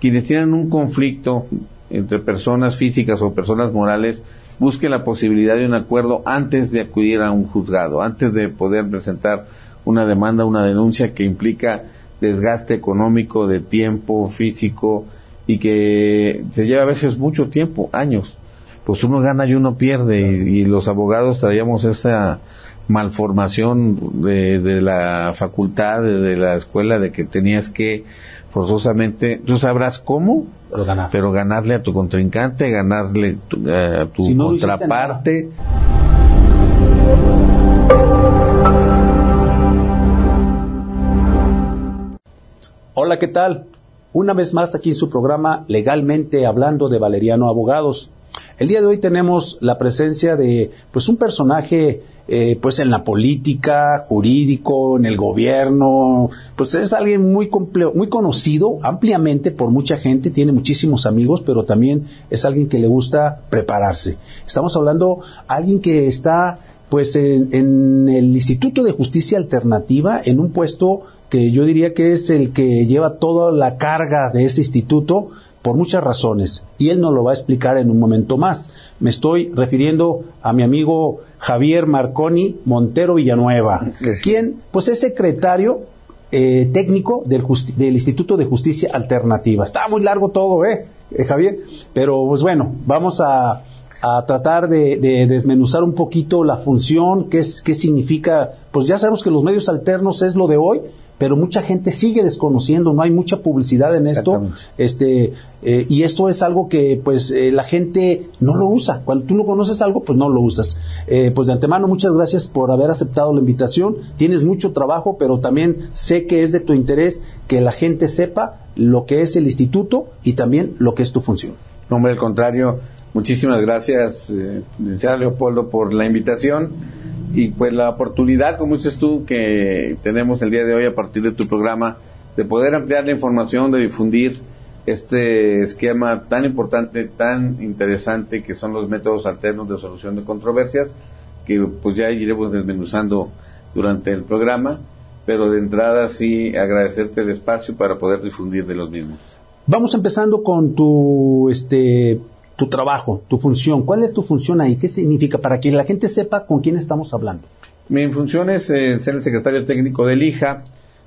quienes tienen un conflicto entre personas físicas o personas morales, busquen la posibilidad de un acuerdo antes de acudir a un juzgado, antes de poder presentar una demanda, una denuncia que implica desgaste económico, de tiempo físico y que se lleva a veces mucho tiempo, años. Pues uno gana y uno pierde y, los abogados traíamos esa malformación de, de la facultad, de, la escuela, de que tenías que forzosamente, tú sabrás cómo, pero, ganarle a tu contrincante, ganarle eh, a tu contraparte. Hola, ¿qué tal? Una vez más aquí en su programa Legalmente Hablando de Valeriano Abogados. El día de hoy tenemos la presencia de pues un personaje eh, pues en la política, jurídico, en el gobierno, pues es alguien muy muy conocido ampliamente por mucha gente, tiene muchísimos amigos, pero también es alguien que le gusta prepararse. Estamos hablando de alguien que está pues en, en el Instituto de Justicia Alternativa en un puesto que yo diría que es el que lleva toda la carga de ese instituto por muchas razones y él nos lo va a explicar en un momento más. Me estoy refiriendo a mi amigo Javier Marconi Montero Villanueva, quien pues es secretario eh, técnico del, del, Instituto de Justicia Alternativa. Está muy largo todo, ¿eh? ¿eh, Javier? Pero pues bueno, vamos a, a tratar de, de, desmenuzar un poquito la función, qué, es, qué significa, pues ya sabemos que los medios alternos es lo de hoy, pero mucha gente sigue desconociendo, no hay mucha publicidad en esto, este, eh, y esto es algo que pues eh, la gente no lo usa. Cuando tú no conoces algo, pues no lo usas. Eh, pues de antemano, muchas gracias por haber aceptado la invitación. Tienes mucho trabajo, pero también sé que es de tu interés que la gente sepa lo que es el instituto y también lo que es tu función. No, hombre, al contrario, muchísimas gracias, licenciado Leopoldo, por la invitación y pues la oportunidad, como dices tú, que tenemos el día de hoy a partir de tu programa, de poder ampliar la información, de difundir este esquema tan importante, tan interesante que son los métodos alternos de solución de controversias, que pues ya iremos desmenuzando durante el programa, pero de entrada sí agradecerte el espacio para poder difundir de los mismos. Vamos empezando con tu este tu trabajo, tu función. ¿Cuál es tu función ahí? ¿Qué significa? Para que la gente sepa con quién estamos hablando. Mi función es eh, ser el secretario técnico del IJA.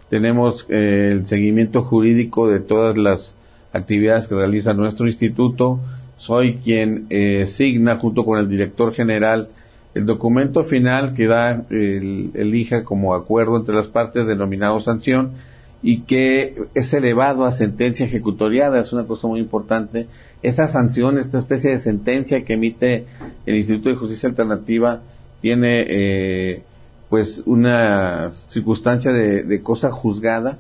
Tenemos eh, el seguimiento jurídico de todas las actividades que realiza nuestro instituto. Soy quien eh, signa junto con el director general el documento final que da el, el IJA como acuerdo entre las partes denominado sanción y que es elevado a sentencia ejecutoriada. Es una cosa muy importante esa sanción, esta especie de sentencia que emite el Instituto de Justicia Alternativa tiene eh, pues una circunstancia de, cosa juzgada,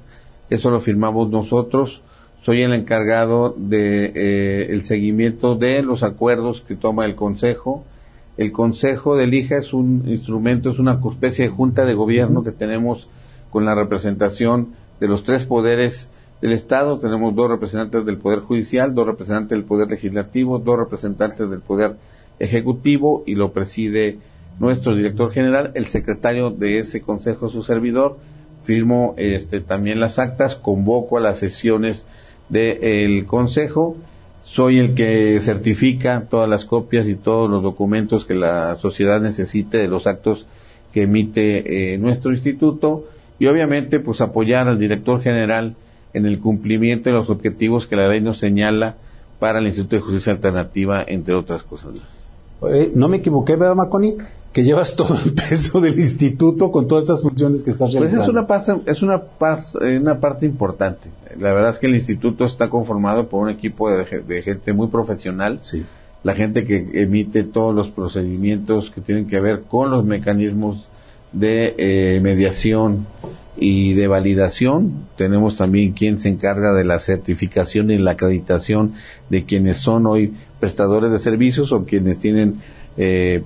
eso lo firmamos nosotros, soy el encargado de eh, el seguimiento de los acuerdos que toma el Consejo, el Consejo del IJA es un instrumento, es una especie de junta de gobierno que tenemos con la representación de los tres poderes del Estado tenemos dos representantes del Poder Judicial, dos representantes del Poder Legislativo, dos representantes del Poder Ejecutivo y lo preside nuestro director general, el secretario de ese consejo, su servidor, firmo este, también las actas, convoco a las sesiones del consejo, soy el que certifica todas las copias y todos los documentos que la sociedad necesite de los actos que emite eh, nuestro instituto. Y obviamente pues apoyar al director general en el cumplimiento de los objetivos que la ley nos señala para el Instituto de Justicia Alternativa, entre otras cosas. no me equivoqué, ¿verdad, Maconi? Que llevas todo el peso del instituto con todas estas funciones que estás realizando. Pues es una, parte, es una, eh, una parte importante. La verdad es que el instituto está conformado por un equipo de, gente muy profesional. Sí. La gente que emite todos los procedimientos que tienen que ver con los mecanismos de eh, mediación y de validación. Tenemos también quien se encarga de la certificación y la acreditación de quienes son hoy prestadores de servicios o quienes tienen eh,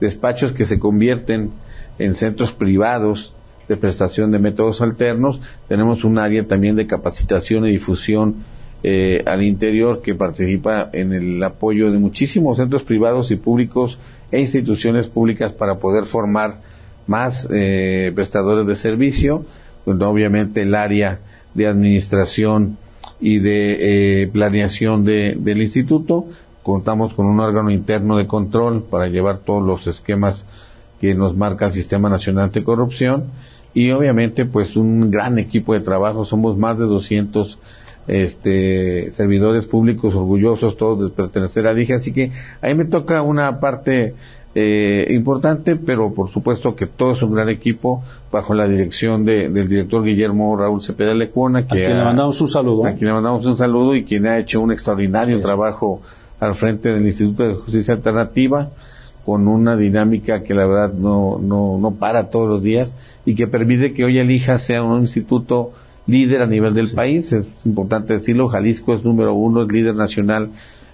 despachos que se convierten en centros privados de prestación de métodos alternos. Tenemos un área también de capacitación y difusión eh, al interior que participa en el apoyo de muchísimos centros privados y públicos e instituciones públicas para poder formar más eh, prestadores de servicio, pues, obviamente el área de administración y de eh, planeación de, del instituto. Contamos con un órgano interno de control para llevar todos los esquemas que nos marca el Sistema Nacional de Corrupción y obviamente pues un gran equipo de trabajo. Somos más de 200 este, servidores públicos orgullosos todos de pertenecer a DIGE, así que ahí me toca una parte eh, importante, pero por supuesto que todo es un gran equipo bajo la dirección de, del director Guillermo Raúl Cepeda Lecuona, que a quien le mandamos un saludo. A quien le mandamos un saludo y quien ha hecho un extraordinario trabajo al frente del Instituto de Justicia Alternativa con una dinámica que la verdad no, no, no para todos los días y que permite que hoy elija sea un instituto líder a nivel del país. Es importante decirlo, Jalisco es número uno, es líder nacional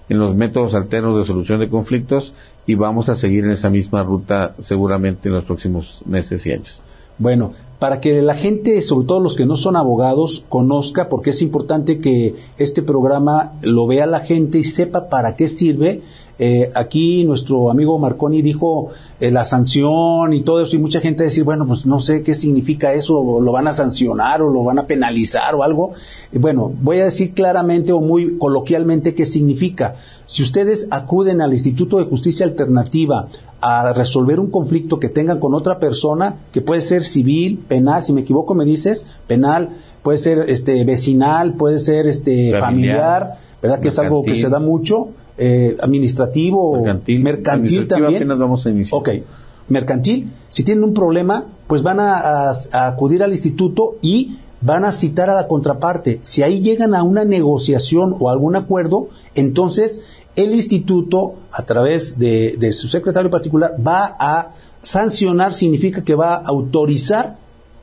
en los métodos alternos de solución de conflictos y vamos a seguir en esa misma ruta seguramente en los próximos meses y años. Bueno, para que la gente, sobre todo los que no son abogados, conozca, porque es importante que este programa lo vea la gente y sepa para qué sirve, eh, aquí nuestro amigo Marconi dijo eh, la sanción y todo eso, y mucha gente decir, bueno, pues no sé qué significa eso, o lo van a sancionar o lo van a penalizar o algo. bueno, voy a decir claramente o muy coloquialmente qué significa. Si ustedes acuden al Instituto de Justicia Alternativa a resolver un conflicto que tengan con otra persona, que puede ser civil, penal, si me equivoco me dices, penal, puede ser este vecinal, puede ser este familiar, ¿verdad? Que es algo que se da mucho eh, administrativo, mercantil, mercantil también. vamos a iniciar. Ok, mercantil. Si tienen un problema, pues van a, acudir al instituto y van a citar a la contraparte. Si ahí llegan a una negociación o algún acuerdo, entonces el instituto, a través de, su secretario particular, va a sancionar, significa que va a autorizar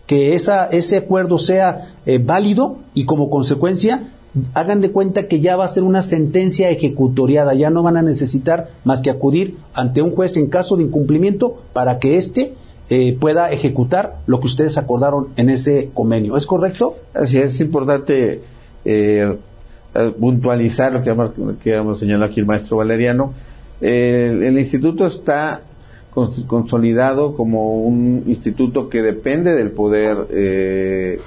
que esa, ese acuerdo sea eh, válido y como consecuencia hagan de cuenta que ya va a ser una sentencia ejecutoriada, ya no van a necesitar más que acudir ante un juez en caso de incumplimiento para que éste eh, pueda ejecutar lo que ustedes acordaron en ese convenio. ¿Es correcto? Así es, importante eh, eh, puntualizar lo que hemos, que señalado aquí el maestro Valeriano. el instituto está consolidado como un instituto que depende del poder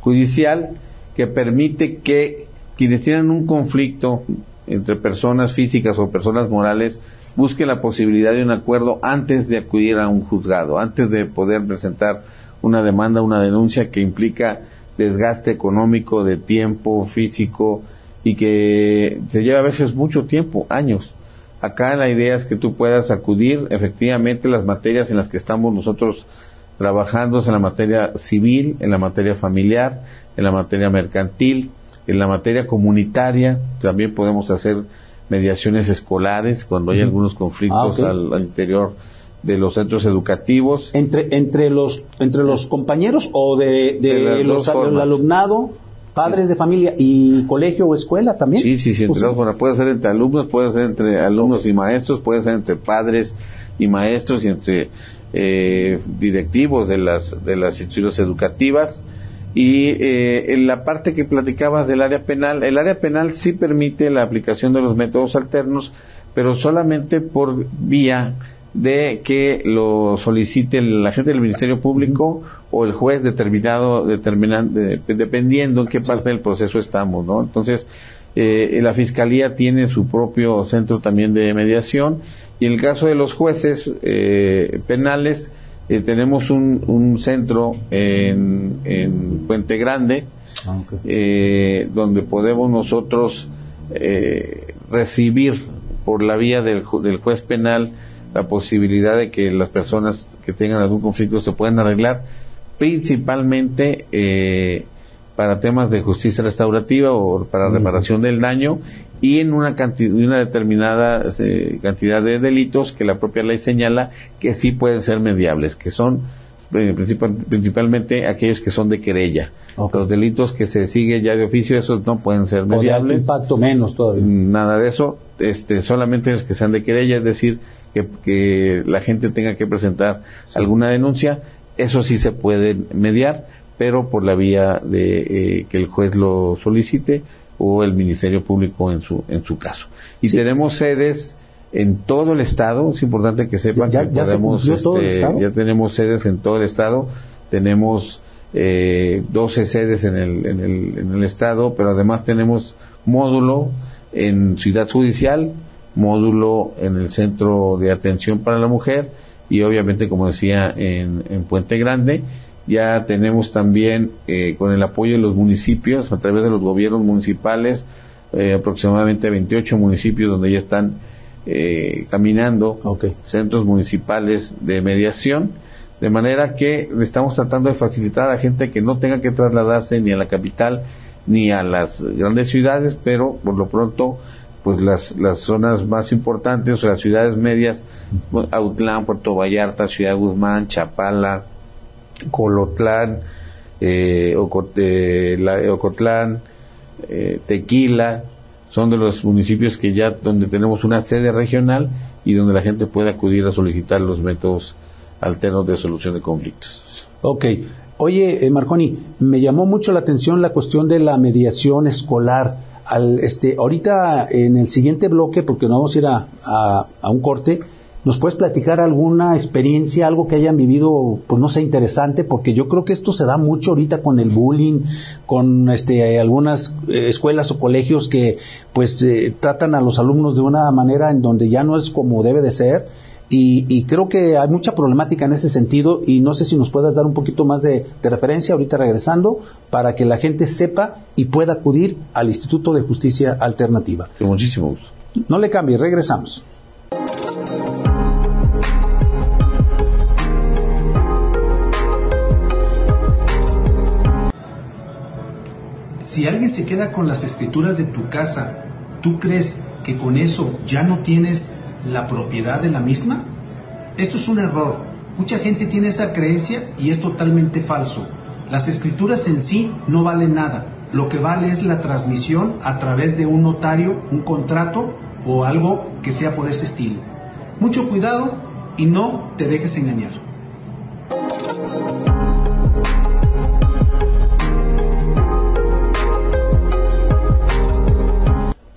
judicial que permite que quienes tienen un conflicto entre personas físicas o personas morales busquen la posibilidad de un acuerdo antes de acudir a un juzgado, antes de poder presentar una demanda, una denuncia que implica desgaste económico, de tiempo físico y que se lleva a veces mucho tiempo, años. Acá la idea es que tú puedas acudir efectivamente las materias en las que estamos nosotros trabajando, en la materia civil, en la materia familiar, en la materia mercantil, en la materia comunitaria también podemos hacer mediaciones escolares cuando hay algunos conflictos ah, al, interior de los centros educativos. Entre, entre, los, entre los compañeros o de, de, los, del alumnado, padres de familia y colegio o escuela también. Sí, sí, sí, entre puede ser entre alumnos, puede ser entre alumnos y maestros, puede ser entre padres y maestros y entre eh, directivos de las, de las instituciones educativas y eh, en la parte que platicabas del área penal, el área penal sí permite la aplicación de los métodos alternos, pero solamente por vía de que lo solicite la gente del Ministerio Público o el juez determinado, dependiendo en qué parte del proceso estamos, ¿no? Entonces, eh, la Fiscalía tiene su propio centro también de mediación y en el caso de los jueces eh, penales, eh, tenemos un, un centro en, en, Puente Grande, ah, eh, donde podemos nosotros eh, recibir por la vía del, del, juez penal la posibilidad de que las personas que tengan algún conflicto se puedan arreglar, principalmente para temas de justicia restaurativa o para reparación del daño y en una, cantidad, una determinada eh, cantidad de delitos que la propia ley señala que sí pueden ser mediables, que son eh, principalmente aquellos que son de querella. Los delitos que se sigue ya de oficio, esos no pueden ser mediables. impacto menos todavía. Nada de eso, este, solamente los que sean de querella, es decir, que, que la gente tenga que presentar alguna denuncia, eso sí se puede mediar, pero por la vía de eh, que el juez lo solicite o el Ministerio Público en su, en su caso. Y tenemos sedes en todo el estado, es importante que sepan que podemos, este, ya tenemos sedes en todo el estado, tenemos eh, 12 sedes en el, en, el, en el estado, pero además tenemos módulo en Ciudad Judicial, módulo en el Centro de Atención para la Mujer y obviamente, como decía, en, en Puente Grande. Ya tenemos también, eh, con el apoyo de los municipios, a través de los gobiernos municipales, eh, aproximadamente 28 municipios donde ya están eh, caminando centros municipales de mediación, de manera que estamos tratando de facilitar a la gente que no tenga que trasladarse ni a la capital ni a las grandes ciudades, pero por lo pronto pues las, las zonas más importantes, o las ciudades medias, Autlán, Puerto Vallarta, Ciudad Guzmán, Chapala, Colotlán, eh, Ocotlán, eh, Tequila, son de los municipios que ya donde tenemos una sede regional y donde la gente puede acudir a solicitar los métodos alternos de solución de conflictos. Ok. Oye, eh, Marconi, me llamó mucho la atención la cuestión de la mediación escolar. Al, este, ahorita en el siguiente bloque, porque no vamos a ir a, a un corte, ¿Nos puedes platicar alguna experiencia, algo que hayan vivido, pues no sé, interesante? Porque yo creo que esto se da mucho ahorita con el bullying, con este, algunas eh, escuelas o colegios que pues eh, tratan a los alumnos de una manera en donde ya no es como debe de ser. Y, creo que hay mucha problemática en ese sentido y no sé si nos puedas dar un poquito más de, de referencia ahorita regresando para que la gente sepa y pueda acudir al Instituto de Justicia Alternativa. Con muchísimo gusto. No le cambie, regresamos. Si alguien se queda con las escrituras de tu casa, ¿tú crees que con eso ya no tienes la propiedad de la misma? Esto es un error. Mucha gente tiene esa creencia y es totalmente falso. Las escrituras en sí no valen nada. Lo que vale es la transmisión a través de un notario, un contrato o algo que sea por ese estilo. Mucho cuidado y no te dejes engañar.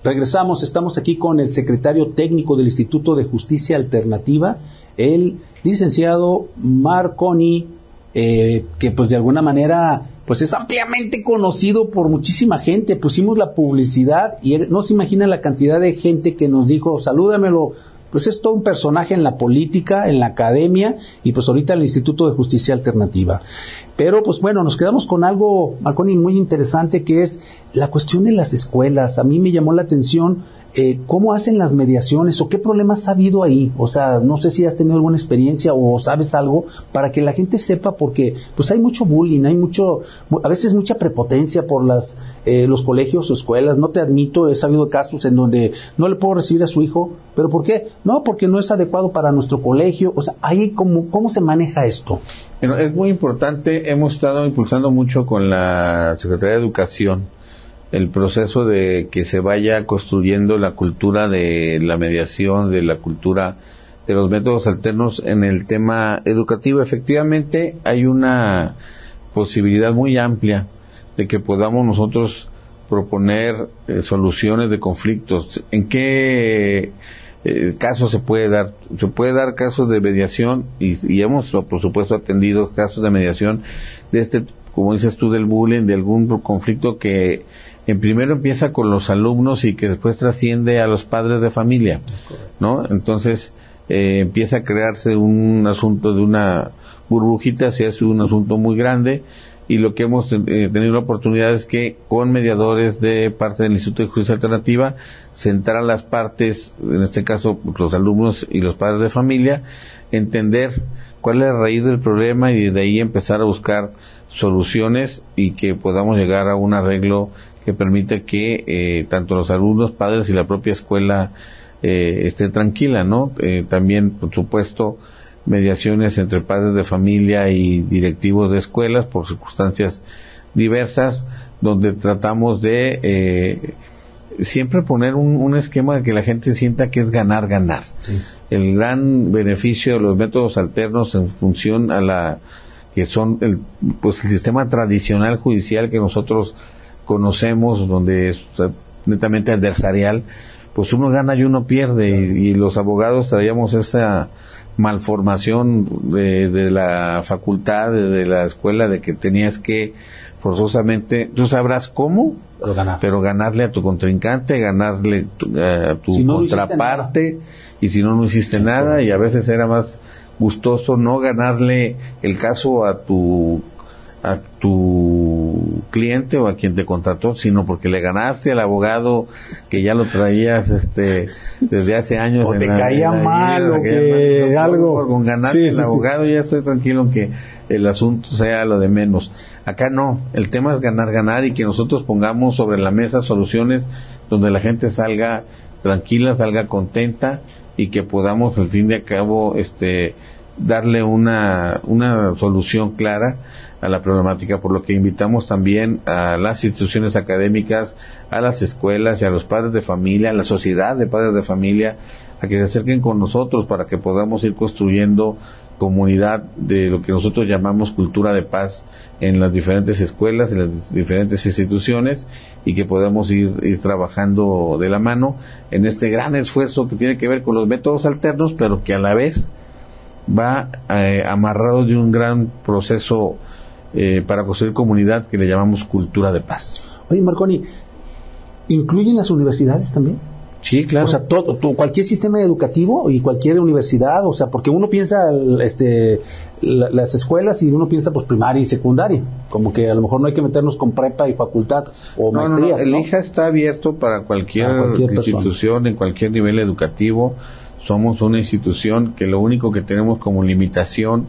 Regresamos, estamos aquí con el secretario técnico del Instituto de Justicia Alternativa, el licenciado Marconi, eh, que pues de alguna manera pues es ampliamente conocido por muchísima gente. Pusimos la publicidad y no se imagina la cantidad de gente que nos dijo, salúdamelo, pues es todo un personaje en la política, en la academia y pues ahorita en el Instituto de Justicia Alternativa. Pero pues bueno, nos quedamos con algo, Marconi, muy interesante que es la cuestión de las escuelas. A mí me llamó la atención eh, cómo hacen las mediaciones o qué problemas ha habido ahí. O sea, no sé si has tenido alguna experiencia o sabes algo para que la gente sepa porque pues hay mucho bullying, hay mucho, a veces mucha prepotencia por las eh, los colegios o escuelas. No te admito, he sabido casos en donde no le puedo recibir a su hijo, pero ¿por qué? No, porque no es adecuado para nuestro colegio. O sea, ahí cómo cómo se maneja esto. es muy importante. Hemos estado impulsando mucho con la Secretaría de Educación el proceso de que se vaya construyendo la cultura de la mediación, de la cultura de los métodos alternos en el tema educativo. Efectivamente, hay una posibilidad muy amplia de que podamos nosotros proponer eh, soluciones de conflictos. ¿En qué eh, casos se puede dar? Se puede dar casos de mediación y, y hemos, por supuesto, atendido casos de mediación de este, como dices tú, del bullying, de algún conflicto que en primero empieza con los alumnos y que después trasciende a los padres de familia, ¿no? Entonces eh, empieza a crearse un asunto de una burbujita, se hace un asunto muy grande y lo que hemos eh, tenido la oportunidad es que con mediadores de parte del Instituto de Justicia Alternativa sentar a las partes, en este caso los alumnos y los padres de familia, entender cuál es la raíz del problema y de ahí empezar a buscar soluciones y que podamos llegar a un arreglo que permite que eh, tanto los alumnos, padres y la propia escuela eh, esté tranquila, ¿no? Eh, también, por supuesto, mediaciones entre padres de familia y directivos de escuelas por circunstancias diversas, donde tratamos de eh, siempre poner un, un, esquema de que la gente sienta que es ganar, ganar. El gran beneficio de los métodos alternos en función a la que son el, pues el sistema tradicional judicial que nosotros conocemos, donde es netamente adversarial, pues uno gana y uno pierde, y, los abogados traíamos esa malformación de, de la facultad, de, de la escuela, de que tenías que forzosamente, tú sabrás cómo, Pero ganar. pero ganarle a tu contrincante, ganarle tu- a tu Si no, no hiciste contraparte, y si no, no hiciste nada, y a veces era más gustoso no ganarle el caso a tu a tu cliente o a quien te contrató, sino porque le ganaste al abogado que ya lo traías este desde hace años. O en te la- caía en la mal, o que. No, algo- por- Con ganarte Sí, el sí. abogado ya estoy tranquilo en que el asunto sea lo de menos. Acá no, el tema es ganar, ganar y que nosotros pongamos sobre la mesa soluciones donde la gente salga tranquila, salga contenta y que podamos al fin de cabo este darle una, una solución clara a la problemática, por lo que invitamos también a las instituciones académicas, a las escuelas y a los padres de familia, a la sociedad de padres de familia, a que se acerquen con nosotros para que podamos ir construyendo comunidad de lo que nosotros llamamos cultura de paz en las diferentes escuelas, en las diferentes instituciones y que podamos ir, trabajando de la mano en este gran esfuerzo que tiene que ver con los métodos alternos, pero que a la vez va eh, amarrado de un gran proceso eh, para construir comunidad que le llamamos cultura de paz. Oye, Marconi, ¿incluyen las universidades también? Sí, claro. O sea, todo, todo- cualquier sistema educativo y cualquier universidad, o sea, porque uno piensa este, la- las escuelas y uno piensa pues primaria y secundaria, como que a lo mejor no hay que meternos con prepa y facultad o No, no, no, maestrías, El ¿no? IJA está abierto para cualquier, Para cualquier persona. institución, en cualquier nivel educativo. Somos una institución que lo único que tenemos como limitación,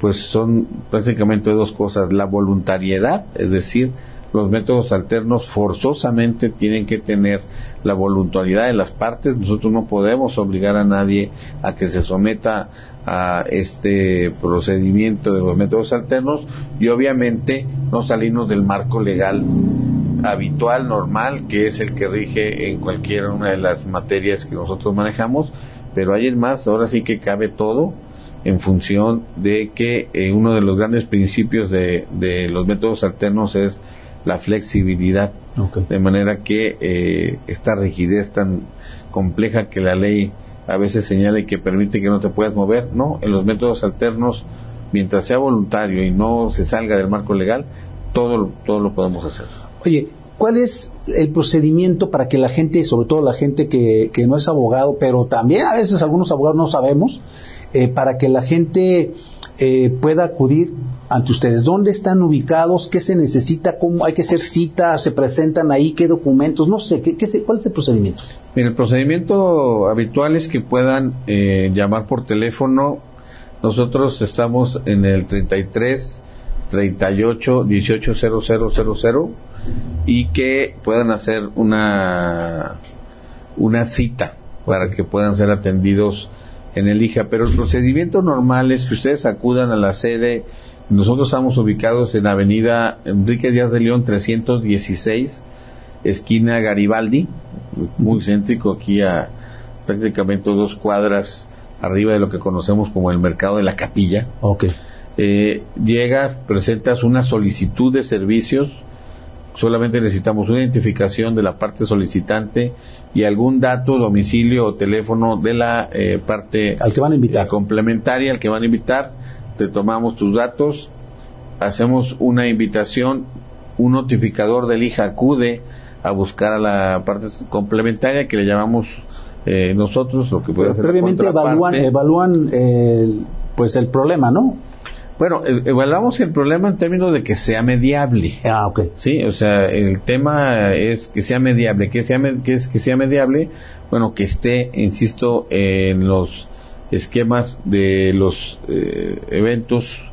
pues son prácticamente dos cosas. La voluntariedad, es decir, los métodos alternos forzosamente tienen que tener la voluntariedad de las partes. Nosotros no podemos obligar a nadie a que se someta a este procedimiento de los métodos alternos y obviamente no salirnos del marco legal habitual, normal, que es el que rige en cualquiera una de las materias que nosotros manejamos, pero hay más, ahora sí que cabe todo en función de que eh, uno de los grandes principios de, de los métodos alternos es la flexibilidad, Ok. de manera que eh, esta rigidez tan compleja que la ley a veces señala y que permite que no te puedas mover, no, en los métodos alternos, mientras sea voluntario y no se salga del marco legal, todo, todo lo podemos hacer. Oye, ¿cuál es el procedimiento para que la gente, sobre todo la gente que, que no es abogado, pero también a veces algunos abogados no sabemos, eh, para que la gente eh, pueda acudir ante ustedes? ¿Dónde están ubicados? ¿Qué se necesita? ¿Cómo hay que hacer cita? ¿Se presentan ahí? ¿Qué documentos? No sé, ¿qué, qué se- ¿cuál es el procedimiento? Mira, el procedimiento habitual es que puedan eh, llamar por teléfono. Nosotros estamos en el 33 38 18 0000 y que puedan hacer una una cita para que puedan ser atendidos en el IJA. Pero el procedimiento normal es que ustedes acudan a la sede. Nosotros estamos ubicados en Avenida Enrique Díaz de León 316 esquina Garibaldi, muy céntrico aquí a prácticamente dos cuadras arriba de lo que conocemos como el mercado de la capilla. Ok. Eh, llegas, presentas una solicitud de servicios, solamente necesitamos una identificación de la parte solicitante y algún dato, domicilio o teléfono de la eh, parte Al que van a invitar. eh, complementaria al que van a invitar, te tomamos tus datos, hacemos una invitación, un notificador del IJA acude a buscar a la parte complementaria que le llamamos eh, nosotros, lo que puede la Previamente evalúan, evalúan el, pues el problema, ¿no? Bueno, e- evaluamos el problema en términos de que sea mediable. Ah, ok. Sí, o sea, el tema es que sea mediable, que sea, que es que sea mediable, bueno, que esté, insisto, en los esquemas de los eh, eventos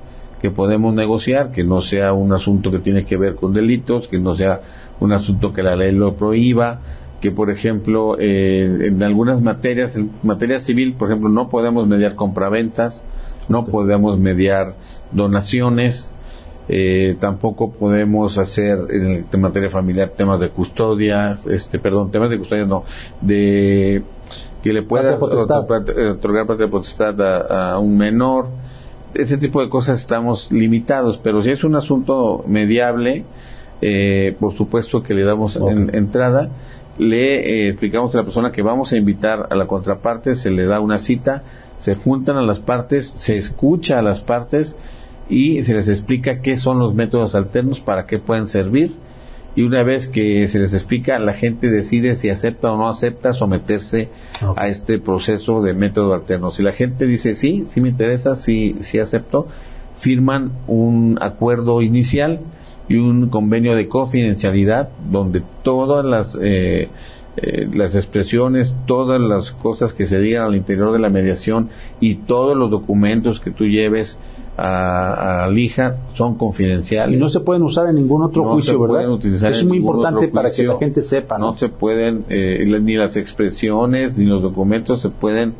que podemos negociar, que no sea un asunto que tiene que ver con delitos, que no sea un asunto que la ley lo prohíba, que por ejemplo eh, en algunas materias, en materia civil, por ejemplo, no podemos mediar compraventas, no podemos mediar donaciones, eh, tampoco podemos hacer en, el- materia familiar temas de custodia, este, perdón, temas de custodia no, de que le pueda otorgar, eh, otorgar patria potestad a, a un menor, ese tipo de cosas estamos limitados, pero si es un asunto mediable, eh, por supuesto que le damos en- entrada, le eh, explicamos a la persona que vamos a invitar a la contraparte, se le da una cita, se juntan a las partes, se escucha a las partes y se les explica qué son los métodos alternos, para qué pueden servir. Y una vez que se les explica, la gente decide si acepta o no acepta someterse a este proceso de método alterno. Si la gente dice sí, sí me interesa, sí, sí acepto, firman un acuerdo inicial y un convenio de confidencialidad donde todas las eh, eh, las expresiones, todas las cosas que se digan al interior de la mediación y todos los documentos que tú lleves a, a Lija son confidenciales. Y no se pueden usar en ningún otro juicio, ¿verdad? es muy importante para que la gente sepa. No, se pueden, eh, ni las expresiones ni los documentos se pueden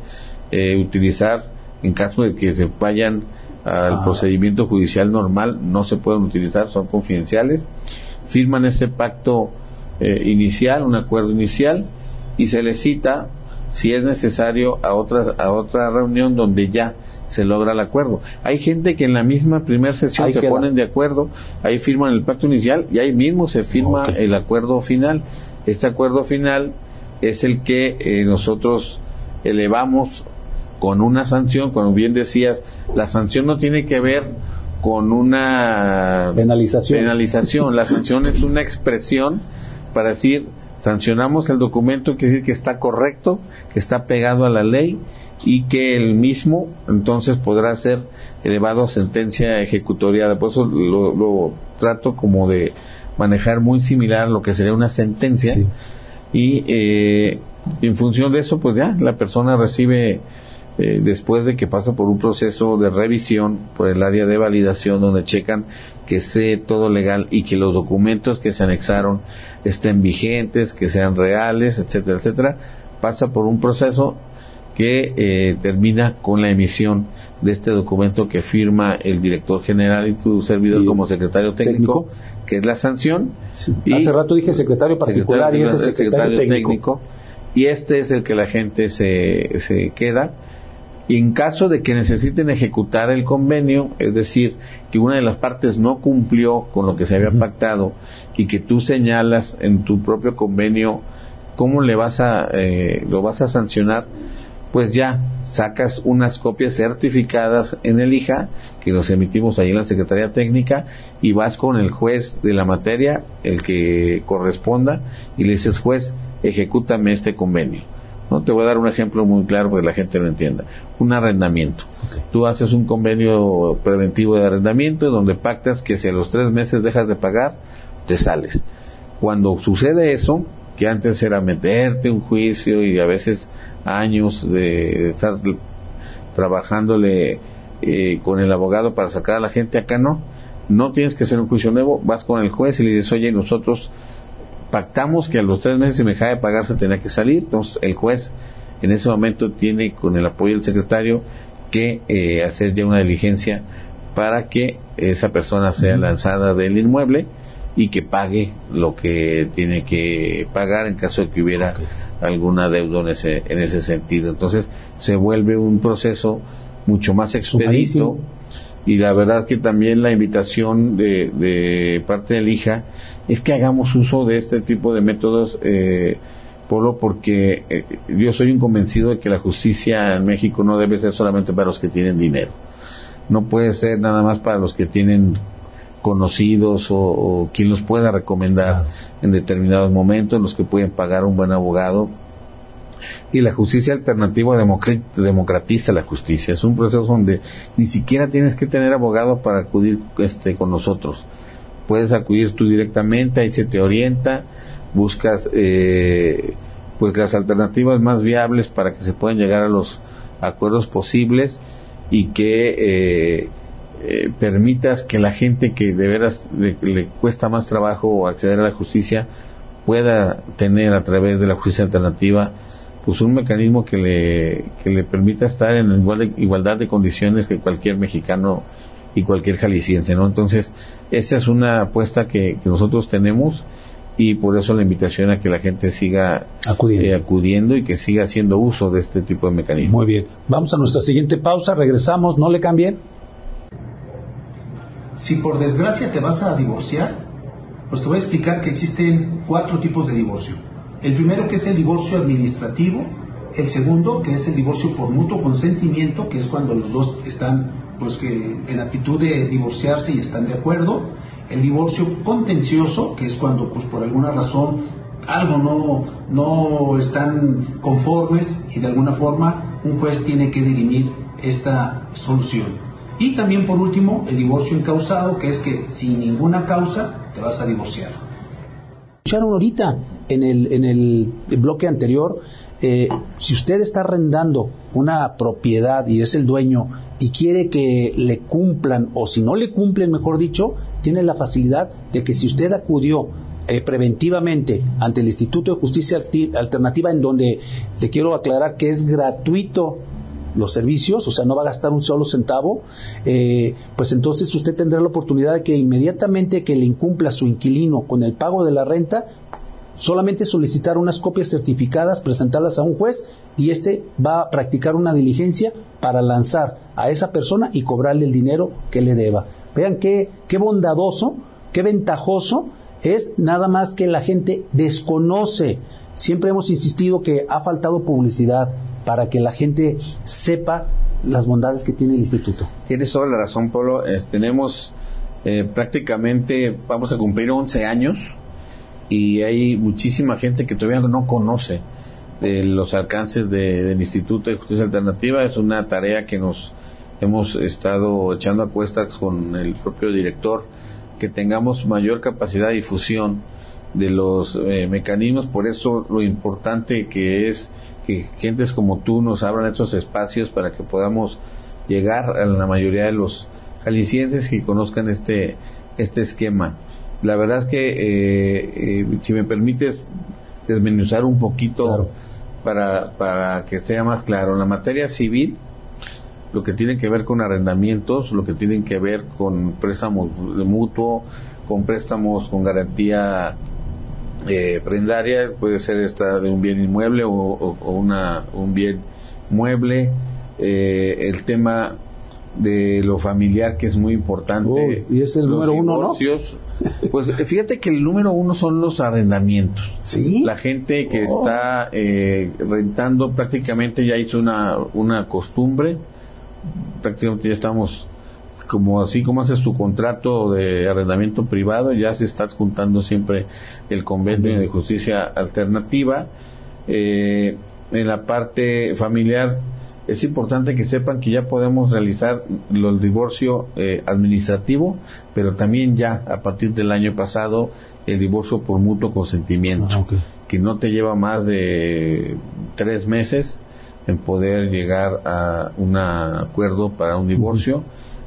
eh, utilizar en caso de que se vayan al ah. procedimiento judicial normal, no se pueden utilizar, son confidenciales. Firman este pacto eh, inicial, un acuerdo inicial, y se le cita, si es necesario, a, otras, a otra reunión donde ya se logra el acuerdo. Hay gente que en la misma primera sesión se ponen de acuerdo, ahí firman el pacto inicial y ahí mismo se firma el acuerdo final. Este acuerdo final es el que eh, nosotros elevamos con una sanción, como bien decías, la sanción no tiene que ver con una penalización. penalización. La sanción es una expresión para decir, sancionamos el documento, quiere decir que está correcto, que está pegado a la ley y que el mismo entonces podrá ser elevado a sentencia ejecutoriada. Por eso lo, trato como de manejar muy similar a lo que sería una sentencia y eh, en función de eso pues ya la persona recibe eh, después de que pasa por un proceso de revisión por el área de validación donde checan que esté todo legal y que los documentos que se anexaron estén vigentes, que sean reales, etcétera, etcétera, pasa por un proceso que eh, termina con la emisión de este documento que firma el director general y tu servidor como secretario técnico, que es la sanción. Y Hace rato dije secretario particular y ese secretario, técnico. Y este es el que la gente se, se queda. Y en caso de que necesiten ejecutar el convenio, es decir, que una de las partes no cumplió con lo que se había pactado y que tú señalas en tu propio convenio cómo le vas a eh, lo vas a sancionar pues ya sacas unas copias certificadas en el IJA que los emitimos ahí en la Secretaría Técnica y vas con el juez de la materia el que corresponda y le dices juez ejecútame este convenio no te voy a dar un ejemplo muy claro para que la gente lo entienda un arrendamiento tú haces un convenio preventivo de arrendamiento donde pactas que si a los tres meses dejas de pagar te sales. Cuando sucede eso, que antes era meterte un juicio y a veces años de estar trabajándole eh, con el abogado para sacar a la gente, acá no. No tienes que hacer un juicio nuevo, vas con el juez y le dices, oye, nosotros pactamos que a los tres meses si me deja de pagar se tenía que salir. Entonces el juez en ese momento tiene, con el apoyo del secretario, que eh, hacer ya una diligencia para que esa persona sea lanzada del inmueble y que pague lo que tiene que pagar en caso de que hubiera alguna deuda en ese, en ese sentido. Entonces se vuelve un proceso mucho más expedito y la verdad que también la invitación de, de parte del hija es que hagamos uso de este tipo de métodos, eh, Polo, porque eh, yo soy un convencido de que la justicia en México no debe ser solamente para los que tienen dinero. No puede ser nada más para los que tienen conocidos o, quien los pueda recomendar en determinados momentos, los que pueden pagar un buen abogado. Y la justicia alternativa democratiza la justicia. Es un proceso donde ni siquiera tienes que tener abogado para acudir este, con nosotros. Puedes acudir tú directamente, ahí se te orienta, buscas eh, pues las alternativas más viables para que se puedan llegar a los acuerdos posibles y que eh, eh, permitas que la gente que de veras le, cuesta más trabajo acceder a la justicia pueda tener a través de la justicia alternativa pues un mecanismo que le, que le permita estar en igual igualdad de condiciones que cualquier mexicano y cualquier jalisciense, ¿no? Entonces, esta es una apuesta que, nosotros tenemos y por eso la invitación a que la gente siga acudiendo. Eh, acudiendo. y que siga haciendo uso de este tipo de mecanismos. Muy bien. Vamos a nuestra siguiente pausa, regresamos, no le cambien. Si por desgracia te vas a divorciar, pues te voy a explicar que existen cuatro tipos de divorcio. El primero que es el divorcio administrativo, el segundo, que es el divorcio por mutuo consentimiento, que es cuando los dos están pues, que en actitud de divorciarse y están de acuerdo. El divorcio contencioso, que es cuando pues, por alguna razón algo no, no están conformes y de alguna forma un juez tiene que dirimir esta solución. Y también por último el divorcio incausado, que es que sin ninguna causa te vas a divorciar. Escucharon ahorita en el, en el bloque anterior eh, si usted está arrendando una propiedad y es el dueño y quiere que le cumplan, o si no le cumplen, mejor dicho, tiene la facilidad de que si usted acudió eh, preventivamente ante el Instituto de Justicia Alternativa, en donde le quiero aclarar que es gratuito los servicios, o sea, no va a gastar un solo centavo, eh, pues entonces usted tendrá la oportunidad de que inmediatamente que le incumpla su inquilino con el pago de la renta, solamente solicitar unas copias certificadas, presentarlas a un juez y éste va a practicar una diligencia para lanzar a esa persona y cobrarle el dinero que le deba. Vean qué, qué bondadoso, qué ventajoso es nada más que la gente desconoce. Siempre hemos insistido que ha faltado publicidad para que la gente sepa las bondades que tiene el instituto. Tienes toda la razón, Polo. tenemos eh, prácticamente, vamos a cumplir 11 años y hay muchísima gente que todavía no conoce de los alcances del Instituto de Justicia Alternativa. Es una tarea que nos hemos estado echando a cuestas con el propio director, que tengamos mayor capacidad de difusión de los eh, mecanismos. Por eso lo importante que es que gentes como tú nos abran estos espacios para que podamos llegar a la mayoría de los jaliscienses que conozcan este, este esquema la verdad es que, eh, eh, si me permites desmenuzar un poquito para, para que sea más claro, la materia civil, lo que tiene que ver con arrendamientos, lo que tiene que ver con préstamos de mutuo, con préstamos con garantía eh, prendaria, puede ser esta de un bien inmueble o, o, una, un bien mueble, eh, el tema de lo familiar que es muy importante. y es el número uno, ¿no? Pues fíjate que el número uno son los arrendamientos. Sí. La gente que oh. está eh, rentando prácticamente ya hizo una, una costumbre. Prácticamente ya estamos como así como haces tu contrato de arrendamiento privado, ya se está juntando siempre el convenio de justicia alternativa. Eh, en la parte familiar, es importante que sepan que ya podemos realizar el divorcio eh, administrativo, pero también ya a partir del año pasado el divorcio por mutuo consentimiento, ah, que no te lleva más de tres meses en poder llegar a un acuerdo para un divorcio,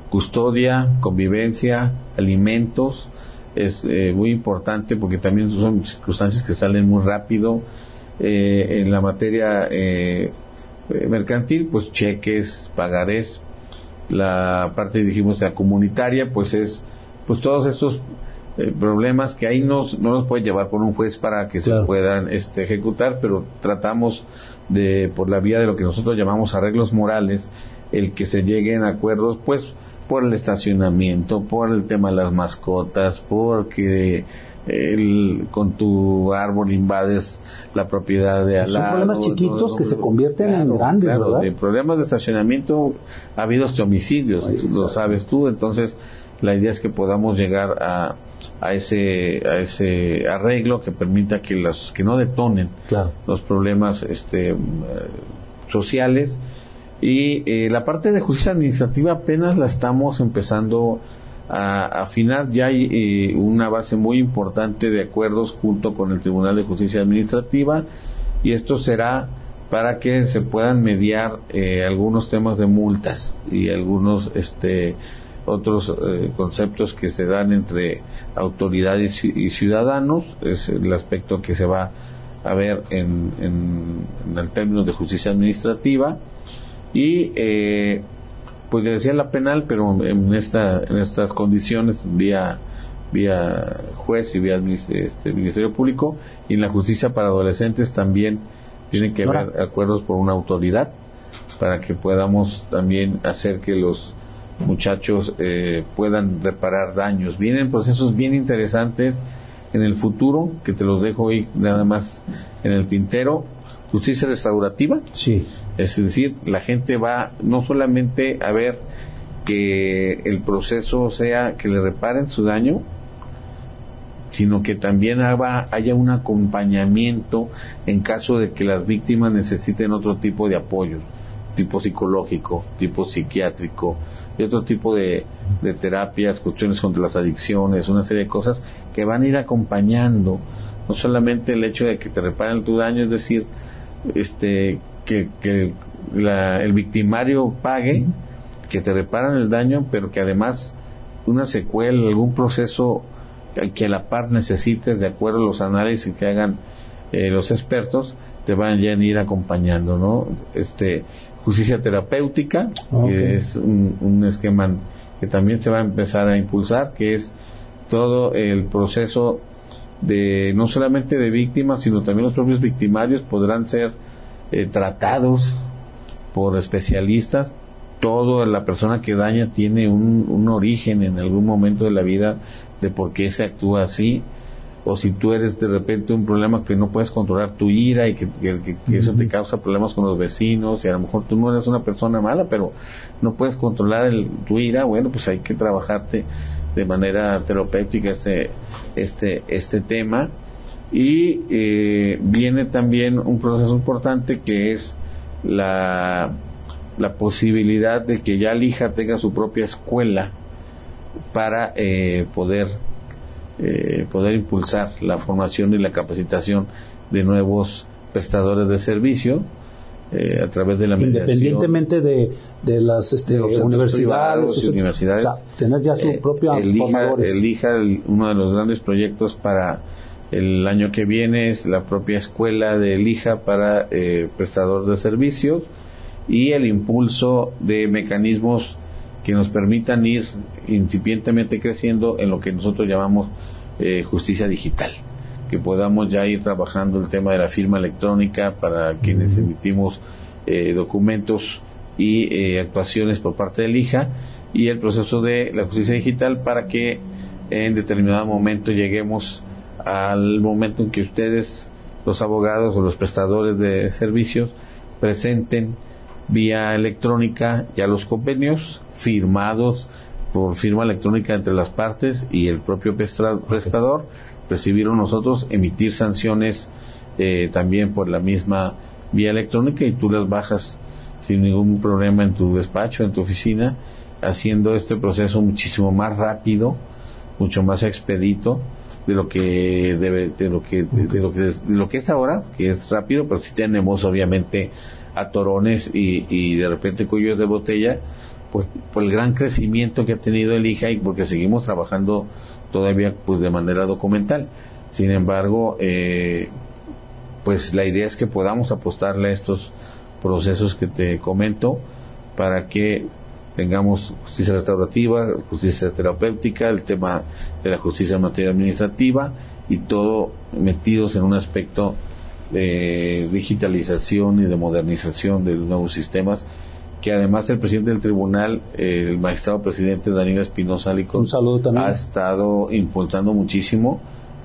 custodia, convivencia, alimentos, es eh, muy importante porque también son circunstancias que salen muy rápido. Eh, en la materia eh, mercantil, pues cheques, pagarés. La parte, dijimos, de la comunitaria, pues es, pues todos esos eh, problemas que ahí no, no nos puede llevar por un juez para que se puedan este, ejecutar, pero tratamos de, por la vía de lo que nosotros llamamos arreglos morales, el que se lleguen a acuerdos, pues, por el estacionamiento, por el tema de las mascotas, porque el, con tu árbol invades la propiedad de al Son problemas chiquitos que se convierten en grandes, ¿verdad? De problemas de estacionamiento ha habido hasta homicidios, lo sabes tú, entonces la idea es que podamos llegar a, a ese a ese arreglo que permita que los que no detonen los problemas este sociales. Y eh, la parte de justicia administrativa apenas la estamos empezando a afinar. Ya hay eh, una base muy importante de acuerdos junto con el Tribunal de Justicia Administrativa y esto será para que se puedan mediar eh, algunos temas de multas y algunos este otros eh, conceptos que se dan entre autoridades y ciudadanos. Es el aspecto que se va a ver en, en, el término de justicia administrativa. Y eh, pues le decía la penal, pero en esta en estas condiciones vía vía juez y vía este, ministerio público y en la justicia para adolescentes también tienen que haber acuerdos por una autoridad para que podamos también hacer que los muchachos eh, puedan reparar daños. Vienen procesos bien interesantes en el futuro que te los dejo hoy nada más en el tintero justicia restaurativa. Sí. Es decir, la gente va no solamente a ver que el proceso sea que le reparen su daño, sino que también haya un acompañamiento en caso de que las víctimas necesiten otro tipo de apoyo, tipo psicológico, tipo psiquiátrico, y otro tipo de, de terapias, cuestiones contra las adicciones, una serie de cosas que van a ir acompañando no solamente el hecho de que te reparen tu daño, es decir, este que, que el victimario pague, que te reparan el daño, pero que además una secuela, algún proceso que a la par necesites, de acuerdo a los análisis que hagan eh, los expertos, te van a ir acompañando, ¿no? Este, justicia terapéutica, que es un, un, esquema que también se va a empezar a impulsar, que es todo el proceso de no solamente de víctimas, sino también los propios victimarios podrán ser eh, tratados por especialistas. Todo la persona que daña tiene un, un origen en algún momento de la vida de por qué se actúa así o si tú eres de repente un problema que no puedes controlar tu ira y que, eso te causa problemas con los vecinos y a lo mejor tú no eres una persona mala pero no puedes controlar el, tu ira bueno pues hay que trabajarte de manera terapéutica este este este tema. Y eh, viene también un proceso importante que es la la posibilidad de que ya Lija tenga su propia escuela para eh, poder eh, poder impulsar la formación y la capacitación de nuevos prestadores de servicio eh, a través de la independientemente de, de las este, universidades, y universidades tener ya su propia elija, elija uno de los grandes proyectos para el año que viene es la propia escuela de Elija para prestador de servicios y el impulso de mecanismos que nos permitan ir incipientemente creciendo en lo que nosotros llamamos eh, justicia digital, que podamos ya ir trabajando el tema de la firma electrónica para quienes emitimos eh, documentos y eh, actuaciones por parte del IJA y el proceso de la justicia digital para que en determinado momento lleguemos al momento en que ustedes, los abogados o los prestadores de servicios, presenten vía electrónica ya los convenios firmados por firma electrónica entre las partes y el propio prestador, recibieron nosotros emitir sanciones eh, también por la misma vía electrónica y tú las bajas sin ningún problema en tu despacho, en tu oficina, haciendo este proceso muchísimo más rápido, mucho más expedito de lo que debe, de lo que, de, lo que, de lo que es ahora, que es rápido, pero si tenemos obviamente atorones y, y de repente cuellos de botella pues, por el gran crecimiento que ha tenido el IJA y porque seguimos trabajando todavía pues de manera documental. Sin embargo, eh, pues la idea es que podamos apostarle a estos procesos que te comento para que tengamos justicia restaurativa, justicia terapéutica, el tema de la justicia en materia administrativa y todo metidos en un aspecto de digitalización y de modernización de los nuevos sistemas que además el presidente del tribunal, el magistrado presidente Daniel Espinosa Alicón, ha estado impulsando muchísimo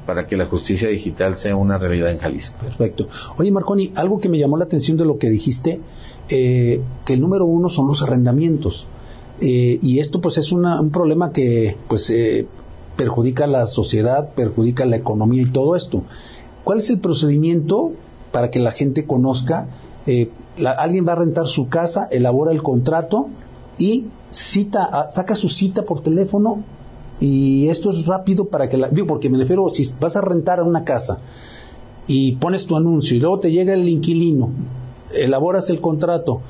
para que la justicia digital sea una realidad en Jalisco. Perfecto. Oye, Marconi, algo que me llamó la atención de lo que dijiste, eh, que el número uno son los arrendamientos. Eh, y esto pues es un problema que pues eh, perjudica a la sociedad, perjudica la economía y todo esto. ¿Cuál es el procedimiento para que la gente conozca eh, alguien va a rentar su casa, elabora el contrato y cita, saca su cita por teléfono y esto es rápido para que la, digo, porque me refiero, si vas a rentar una casa y pones tu anuncio y luego te llega el inquilino, elaboras el contrato,